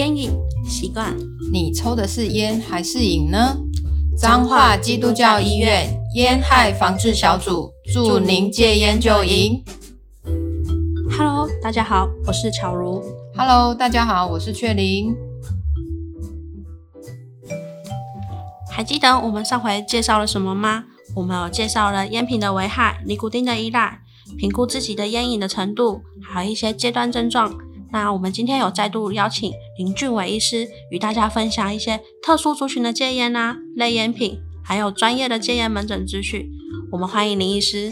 烟瘾习惯，你抽的是烟还是瘾呢？彰化基督教医院烟害防治小组祝您戒烟就赢。Hello，大家好，我是巧如。Hello，大家好，我是雀玲。还记得我们上回介绍了什么吗？我们有介绍了烟品的危害、尼古丁的依赖、评估自己的烟瘾的程度，还有一些戒断症状。那我们今天有再度邀请林俊伟医师与大家分享一些特殊族群的戒烟啊、类烟品，还有专业的戒烟门诊资讯。我们欢迎林医师。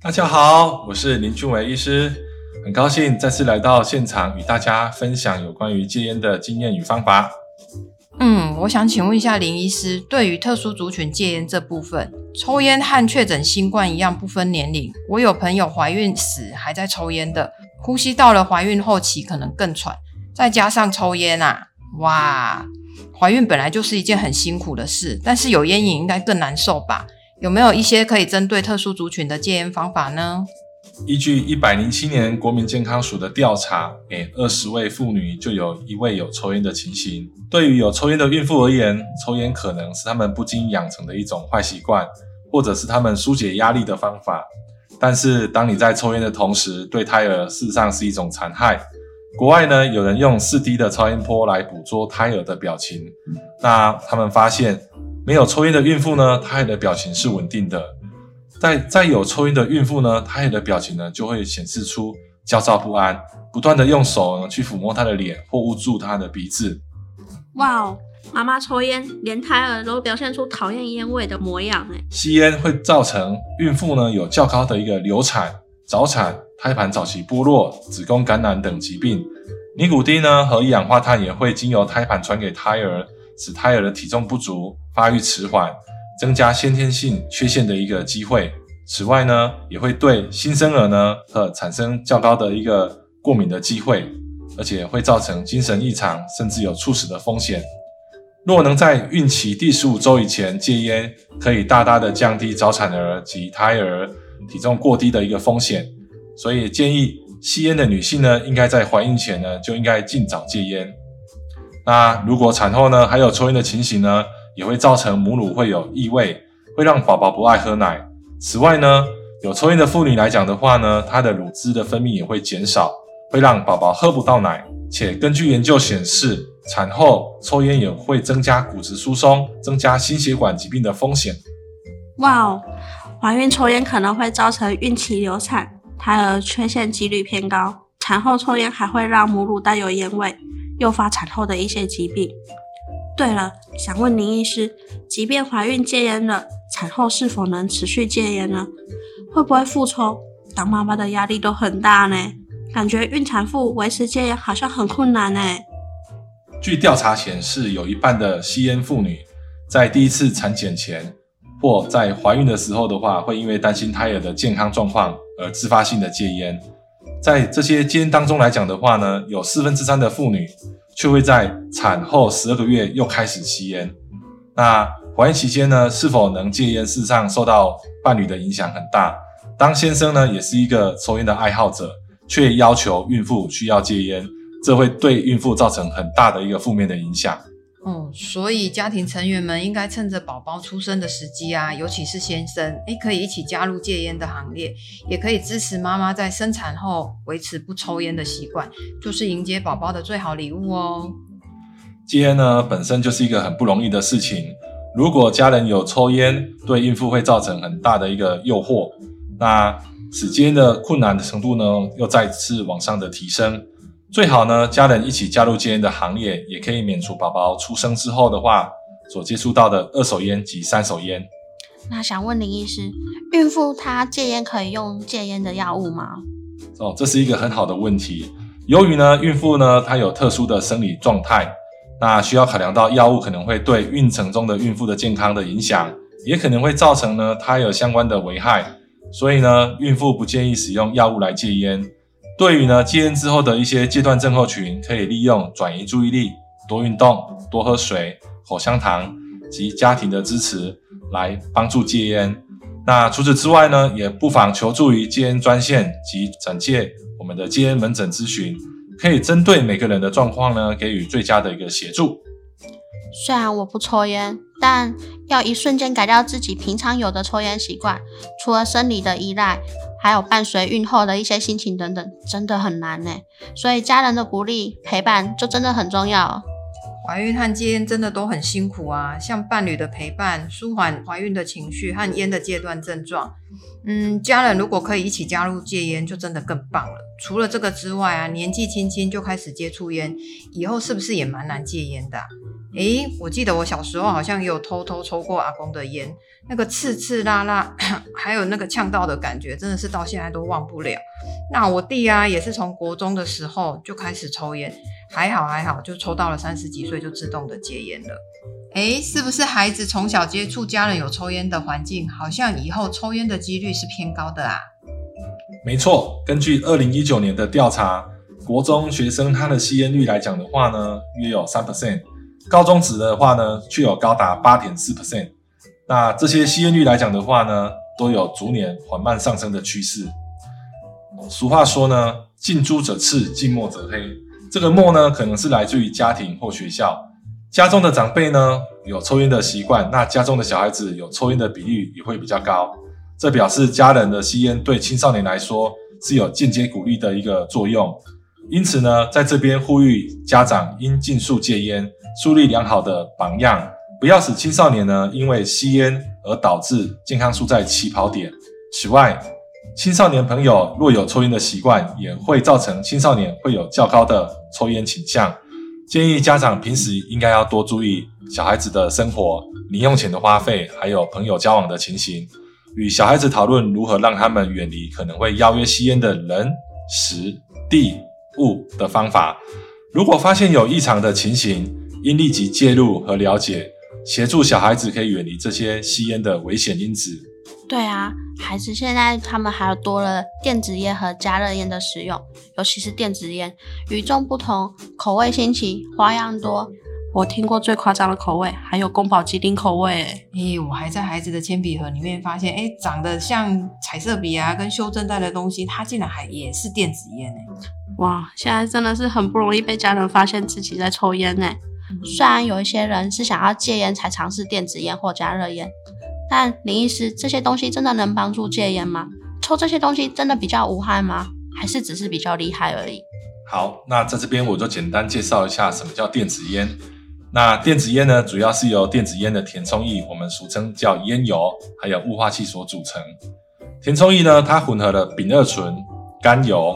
大家好，我是林俊伟医师，很高兴再次来到现场与大家分享有关于戒烟的经验与方法。嗯，我想请问一下林医师，对于特殊族群戒烟这部分，抽烟和确诊新冠一样不分年龄。我有朋友怀孕时还在抽烟的，呼吸到了怀孕后期可能更喘，再加上抽烟啊，哇，怀孕本来就是一件很辛苦的事，但是有烟瘾应该更难受吧？有没有一些可以针对特殊族群的戒烟方法呢？依据一百零七年国民健康署的调查，每二十位妇女就有一位有抽烟的情形。对于有抽烟的孕妇而言，抽烟可能是她们不经养成的一种坏习惯，或者是他们疏解压力的方法。但是，当你在抽烟的同时，对胎儿事实上是一种残害。国外呢，有人用四 D 的超音波来捕捉胎儿的表情，那他们发现，没有抽烟的孕妇呢，胎儿的表情是稳定的。在在有抽烟的孕妇呢，胎儿的表情呢就会显示出焦躁不安，不断的用手呢去抚摸她的脸或捂住她的鼻子。哇哦，妈妈抽烟，连胎儿都表现出讨厌烟味的模样哎。吸烟会造成孕妇呢有较高的一个流产、早产、胎盘早期剥落、子宫感染等疾病。尼古丁呢和一氧化碳也会经由胎盘传给胎儿，使胎儿的体重不足、发育迟缓。增加先天性缺陷的一个机会。此外呢，也会对新生儿呢，呃，产生较高的一个过敏的机会，而且会造成精神异常，甚至有猝死的风险。若能在孕期第十五周以前戒烟，可以大大的降低早产儿及胎儿体重过低的一个风险。所以建议吸烟的女性呢，应该在怀孕前呢，就应该尽早戒烟。那如果产后呢，还有抽烟的情形呢，也会造成母乳会有异味，会让宝宝不爱喝奶。此外呢，有抽烟的妇女来讲的话呢，她的乳汁的分泌也会减少，会让宝宝喝不到奶。且根据研究显示，产后抽烟也会增加骨质疏松，增加心血管疾病的风险。哇哦，怀孕抽烟可能会造成孕期流产，胎儿缺陷几率偏高。产后抽烟还会让母乳带有烟味，诱发产后的一些疾病。对了，想问林医师，即便怀孕戒烟了，产后是否能持续戒烟呢？会不会复抽？当妈妈的压力都很大呢，感觉孕产妇维持戒烟好像很困难呢。据调查显示，有一半的吸烟妇女在第一次产检前或在怀孕的时候的话，会因为担心胎儿的健康状况而自发性的戒烟。在这些戒烟当中来讲的话呢，有四分之三的妇女。却会在产后十二个月又开始吸烟。那怀孕期间呢，是否能戒烟？事实上受到伴侣的影响很大。当先生呢，也是一个抽烟的爱好者，却要求孕妇需要戒烟，这会对孕妇造成很大的一个负面的影响。哦，所以家庭成员们应该趁着宝宝出生的时机啊，尤其是先生，诶，可以一起加入戒烟的行列，也可以支持妈妈在生产后维持不抽烟的习惯，就是迎接宝宝的最好礼物哦。戒烟呢，本身就是一个很不容易的事情，如果家人有抽烟，对孕妇会造成很大的一个诱惑，那使戒烟的困难的程度呢，又再次往上的提升。最好呢，家人一起加入戒烟的行列，也可以免除宝宝出生之后的话所接触到的二手烟及三手烟。那想问林医师，孕妇她戒烟可以用戒烟的药物吗？哦，这是一个很好的问题。由于呢，孕妇呢她有特殊的生理状态，那需要考量到药物可能会对孕程中的孕妇的健康的影响，也可能会造成呢她有相关的危害，所以呢，孕妇不建议使用药物来戒烟。对于呢戒烟之后的一些戒断症候群，可以利用转移注意力、多运动、多喝水、口香糖及家庭的支持来帮助戒烟。那除此之外呢，也不妨求助于戒烟专线及转介我们的戒烟门诊咨询，可以针对每个人的状况呢，给予最佳的一个协助。虽然我不抽烟，但要一瞬间改掉自己平常有的抽烟习惯，除了生理的依赖，还有伴随孕后的一些心情等等，真的很难呢。所以家人的鼓励陪伴就真的很重要。怀孕和戒烟真的都很辛苦啊，像伴侣的陪伴，舒缓怀孕的情绪和烟的戒断症状。嗯，家人如果可以一起加入戒烟，就真的更棒了。除了这个之外啊，年纪轻轻就开始接触烟，以后是不是也蛮难戒烟的？诶，我记得我小时候好像有偷偷抽过阿公的烟，那个刺刺辣辣，还有那个呛到的感觉，真的是到现在都忘不了。那我弟啊，也是从国中的时候就开始抽烟，还好还好，就抽到了三十几岁就自动的戒烟了。诶，是不是孩子从小接触家人有抽烟的环境，好像以后抽烟的几率是偏高的啊？没错，根据二零一九年的调查，国中学生他的吸烟率来讲的话呢，约有三 percent。高中职的话呢，却有高达八点四 percent。那这些吸烟率来讲的话呢，都有逐年缓慢上升的趋势。俗话说呢，近朱者赤，近墨者黑。这个墨呢，可能是来自于家庭或学校。家中的长辈呢，有抽烟的习惯，那家中的小孩子有抽烟的比例也会比较高。这表示家人的吸烟对青少年来说是有间接鼓励的一个作用。因此呢，在这边呼吁家长应尽速戒烟。树立良好的榜样，不要使青少年呢因为吸烟而导致健康输在起跑点。此外，青少年朋友若有抽烟的习惯，也会造成青少年会有较高的抽烟倾向。建议家长平时应该要多注意小孩子的生活、零用钱的花费，还有朋友交往的情形，与小孩子讨论如何让他们远离可能会邀约吸烟的人、时、地、物的方法。如果发现有异常的情形，应立即介入和了解，协助小孩子可以远离这些吸烟的危险因子。对啊，孩子现在他们还有多了电子烟和加热烟的使用，尤其是电子烟，与众不同，口味新奇，花样多。我听过最夸张的口味，还有宫保鸡丁口味。诶，我还在孩子的铅笔盒里面发现，诶，长得像彩色笔啊，跟修正带的东西，它竟然还也是电子烟诶。哇，现在真的是很不容易被家人发现自己在抽烟呢。虽然有一些人是想要戒烟才尝试电子烟或加热烟，但林医师，这些东西真的能帮助戒烟吗？抽这些东西真的比较无害吗？还是只是比较厉害而已？好，那在这边我就简单介绍一下什么叫电子烟。那电子烟呢，主要是由电子烟的填充液，我们俗称叫烟油，还有雾化器所组成。填充液呢，它混合了丙二醇、甘油、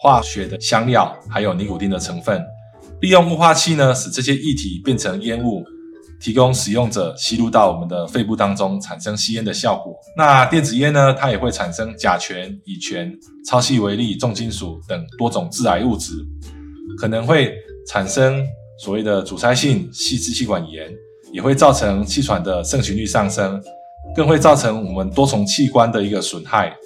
化学的香料，还有尼古丁的成分。利用雾化器呢，使这些液体变成烟雾，提供使用者吸入到我们的肺部当中，产生吸烟的效果。那电子烟呢，它也会产生甲醛、乙醛、超细微粒重金属等多种致癌物质，可能会产生所谓的阻塞性细支气管炎，也会造成气喘的盛行率上升，更会造成我们多重器官的一个损害。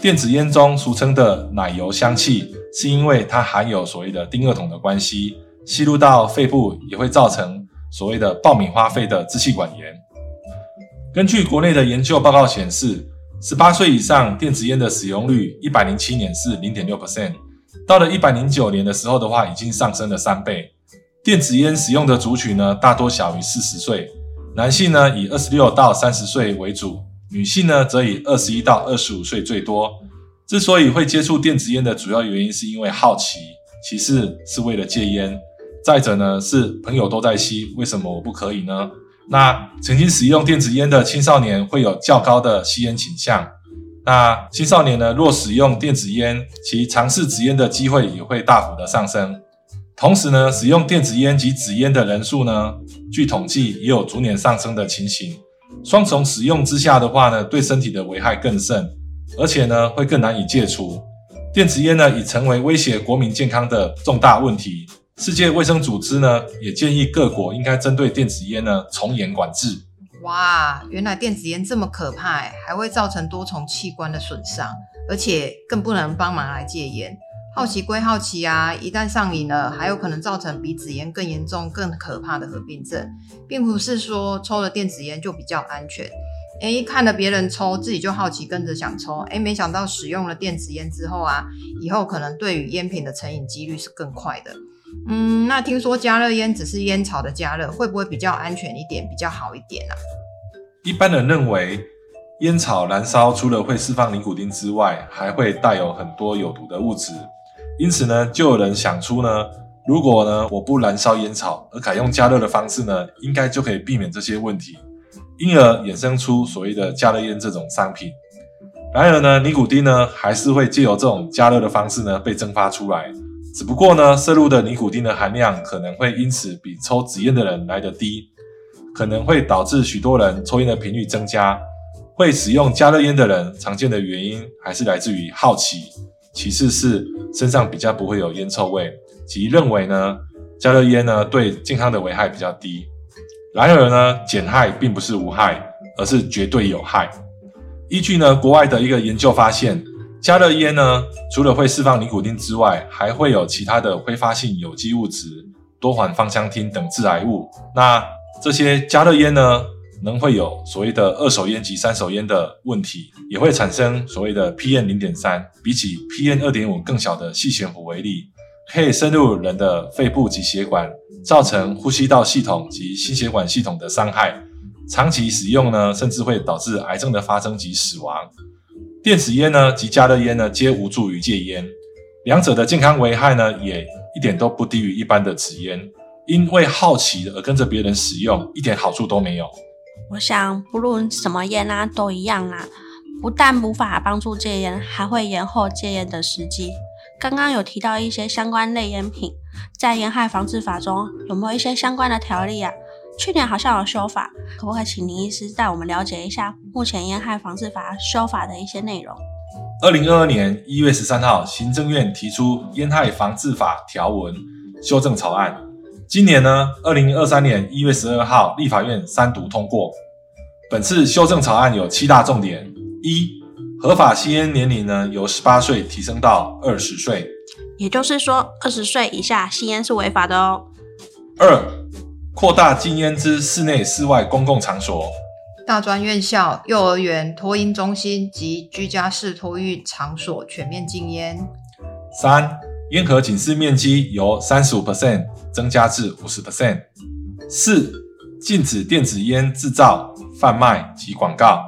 电子烟中俗称的奶油香气，是因为它含有所谓的丁二酮的关系，吸入到肺部也会造成所谓的爆米花肺的支气管炎。根据国内的研究报告显示，十八岁以上电子烟的使用率，一百零七年是零点六 percent，到了一百零九年的时候的话，已经上升了三倍。电子烟使用的族群呢，大多小于四十岁，男性呢以二十六到三十岁为主。女性呢，则以二十一到二十五岁最多。之所以会接触电子烟的主要原因，是因为好奇，其次是为了戒烟，再者呢是朋友都在吸，为什么我不可以呢？那曾经使用电子烟的青少年会有较高的吸烟倾向。那青少年呢，若使用电子烟，其尝试纸烟的机会也会大幅的上升。同时呢，使用电子烟及纸烟的人数呢，据统计也有逐年上升的情形。双重使用之下的话呢，对身体的危害更甚，而且呢会更难以戒除。电子烟呢已成为威胁国民健康的重大问题。世界卫生组织呢也建议各国应该针对电子烟呢从严管制。哇，原来电子烟这么可怕，还会造成多重器官的损伤，而且更不能帮忙来戒烟。好奇归好奇啊，一旦上瘾了，还有可能造成比纸烟更严重、更可怕的合并症，并不是说抽了电子烟就比较安全。哎，看了别人抽，自己就好奇跟着想抽，哎，没想到使用了电子烟之后啊，以后可能对于烟品的成瘾几率是更快的。嗯，那听说加热烟只是烟草的加热，会不会比较安全一点，比较好一点啊？一般人认为，烟草燃烧除了会释放尼古丁之外，还会带有很多有毒的物质，因此呢，就有人想出呢，如果呢我不燃烧烟草，而改用加热的方式呢，应该就可以避免这些问题，因而衍生出所谓的加热烟这种商品。然而呢，尼古丁呢还是会借由这种加热的方式呢被蒸发出来。只不过呢，摄入的尼古丁的含量可能会因此比抽纸烟的人来得低，可能会导致许多人抽烟的频率增加。会使用加热烟的人，常见的原因还是来自于好奇，其次是身上比较不会有烟臭味，即认为呢加热烟呢对健康的危害比较低。然而呢，减害并不是无害，而是绝对有害。依据呢国外的一个研究发现。加热烟呢，除了会释放尼古丁之外，还会有其他的挥发性有机物质、多环芳香烃等致癌物。那这些加热烟呢，能会有所谓的二手烟及三手烟的问题，也会产生所谓的 PM 零点三，比起 PM 二点五更小的细悬浮微粒，可以深入人的肺部及血管，造成呼吸道系统及心血管系统的伤害。长期使用呢，甚至会导致癌症的发生及死亡。电子烟呢及加热烟呢，皆无助于戒烟，两者的健康危害呢，也一点都不低于一般的纸烟。因为好奇而跟着别人使用，一点好处都没有。我想，不论什么烟啊，都一样啊，不但无法帮助戒烟，还会延后戒烟的时机。刚刚有提到一些相关类烟品，在烟害防治法中有没有一些相关的条例啊？去年好像有修法，可不可以请林医师带我们了解一下目前烟害防治法修法的一些内容？二零二二年一月十三号，行政院提出烟害防治法条文修正草案。今年呢，二零二三年一月十二号，立法院三读通过。本次修正草案有七大重点：一、合法吸烟年龄呢由十八岁提升到二十岁，也就是说二十岁以下吸烟是违法的哦。二扩大禁烟之室内、室外公共场所，大专院校、幼儿园、托婴中心及居家式托育场所全面禁烟。三、烟盒警示面积由三十五 percent 增加至五十 percent。四、禁止电子烟制造、贩卖及广告。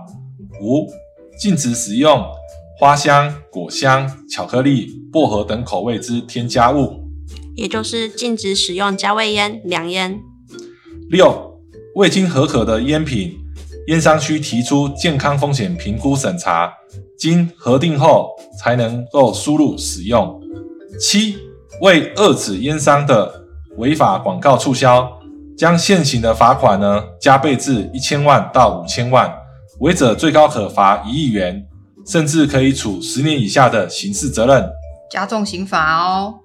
五、禁止使用花香、果香、巧克力、薄荷等口味之添加物，也就是禁止使用加味烟、凉烟。六、未经合可的烟品，烟商需提出健康风险评估审查，经核定后才能够输入使用。七、为遏止烟商的违法广告促销，将现行的罚款呢加倍至一千万到五千万，违者最高可罚一亿元，甚至可以处十年以下的刑事责任，加重刑罚哦。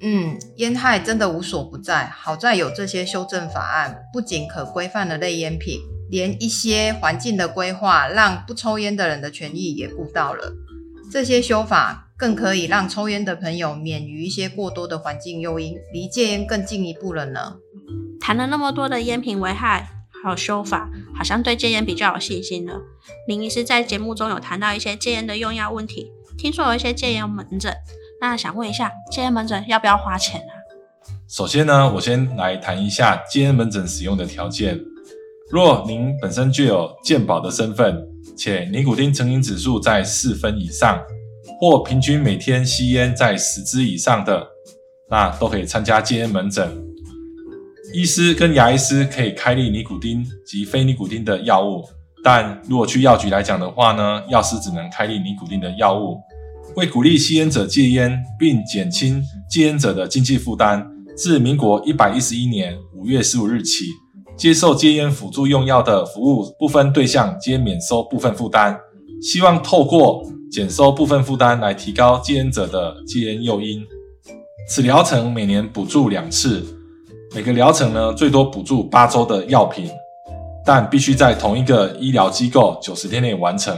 嗯，烟害真的无所不在。好在有这些修正法案，不仅可规范了类烟品，连一些环境的规划，让不抽烟的人的权益也顾到了。这些修法更可以让抽烟的朋友免于一些过多的环境诱因，离戒烟更进一步了呢。谈了那么多的烟品危害，还有修法，好像对戒烟比较有信心了。林医师在节目中有谈到一些戒烟的用药问题，听说有一些戒烟门诊。那想问一下，戒烟门诊要不要花钱啊？首先呢，我先来谈一下戒烟门诊使用的条件。若您本身具有健保的身份，且尼古丁成瘾指数在四分以上，或平均每天吸烟在十支以上的，那都可以参加戒烟门诊。医师跟牙医师可以开立尼古丁及非尼古丁的药物，但如果去药局来讲的话呢，药师只能开立尼古丁的药物。为鼓励吸烟者戒烟，并减轻戒烟者的经济负担，自民国一百一十一年五月十五日起，接受戒烟辅助用药的服务部分对象皆免收部分负担。希望透过减收部分负担来提高戒烟者的戒烟诱因。此疗程每年补助两次，每个疗程呢最多补助八周的药品，但必须在同一个医疗机构九十天内完成。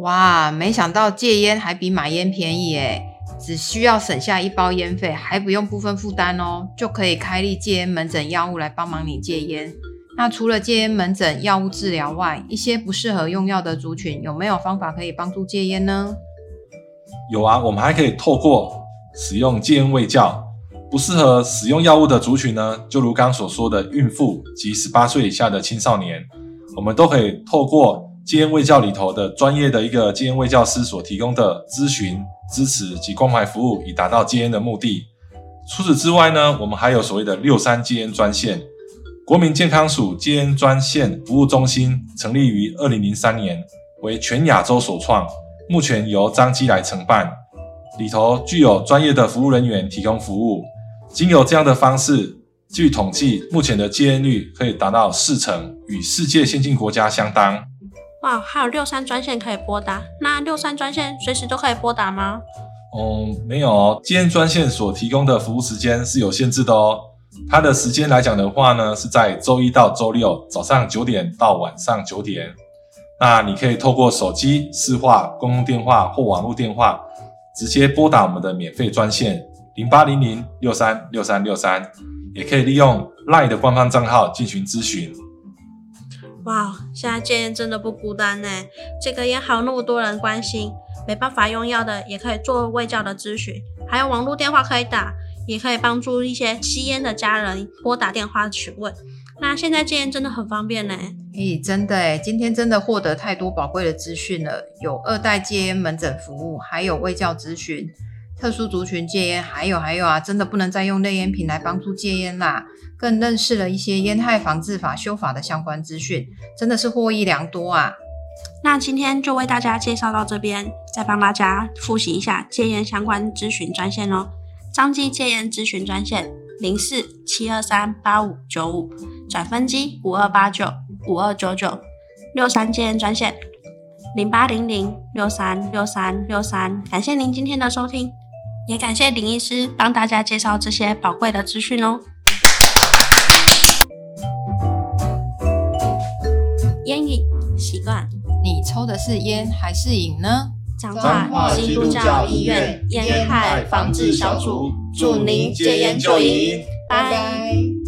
哇，没想到戒烟还比买烟便宜诶，只需要省下一包烟费，还不用部分负担哦，就可以开立戒烟门诊药物来帮忙你戒烟。那除了戒烟门诊、药物治疗外，一些不适合用药的族群，有没有方法可以帮助戒烟呢？有啊，我们还可以透过使用戒烟卫教。不适合使用药物的族群呢，就如刚所说的孕妇及十八岁以下的青少年，我们都可以透过戒烟卫教里头的专业的一个戒烟卫教师所提供的咨询、支持及关怀服务，以达到戒烟的目的。除此之外呢，我们还有所谓的六三戒烟专线，国民健康署戒烟专线服务中心成立于二零零三年，为全亚洲首创，目前由张基来承办，里头具有专业的服务人员提供服务。经由这样的方式，据统计，目前的戒烟率可以达到四成，与世界先进国家相当。哇，还有六三专线可以拨打，那六三专线随时都可以拨打吗？嗯，没有哦，戒烟专线所提供的服务时间是有限制的哦。它的时间来讲的话呢，是在周一到周六早上九点到晚上九点。那你可以透过手机、市话、公共电话或网络电话，直接拨打我们的免费专线。零八零零六三六三六三，也可以利用 LINE 的官方账号进行咨询。哇，现在戒烟真的不孤单呢！这个烟还有那么多人关心，没办法用药的也可以做卫教的咨询，还有网络电话可以打，也可以帮助一些吸烟的家人拨打电话询问。那现在戒烟真的很方便呢。咦，真的诶，今天真的获得太多宝贵的资讯了，有二代戒烟门诊服务，还有卫教咨询。特殊族群戒烟，还有还有啊，真的不能再用类烟品来帮助戒烟啦！更认识了一些烟害防治法修法的相关资讯，真的是获益良多啊！那今天就为大家介绍到这边，再帮大家复习一下戒烟相关咨询专线哦。彰基戒烟咨询专线零四七二三八五九五，转分机五二八九五二九九，六三戒烟专线零八零零六三六三六三。感谢您今天的收听。也感谢林医师帮大家介绍这些宝贵的资讯哦。烟瘾习惯，你抽的是烟还是瘾呢？彰化基督教医院烟害防治小组，祝您戒烟就赢，拜拜。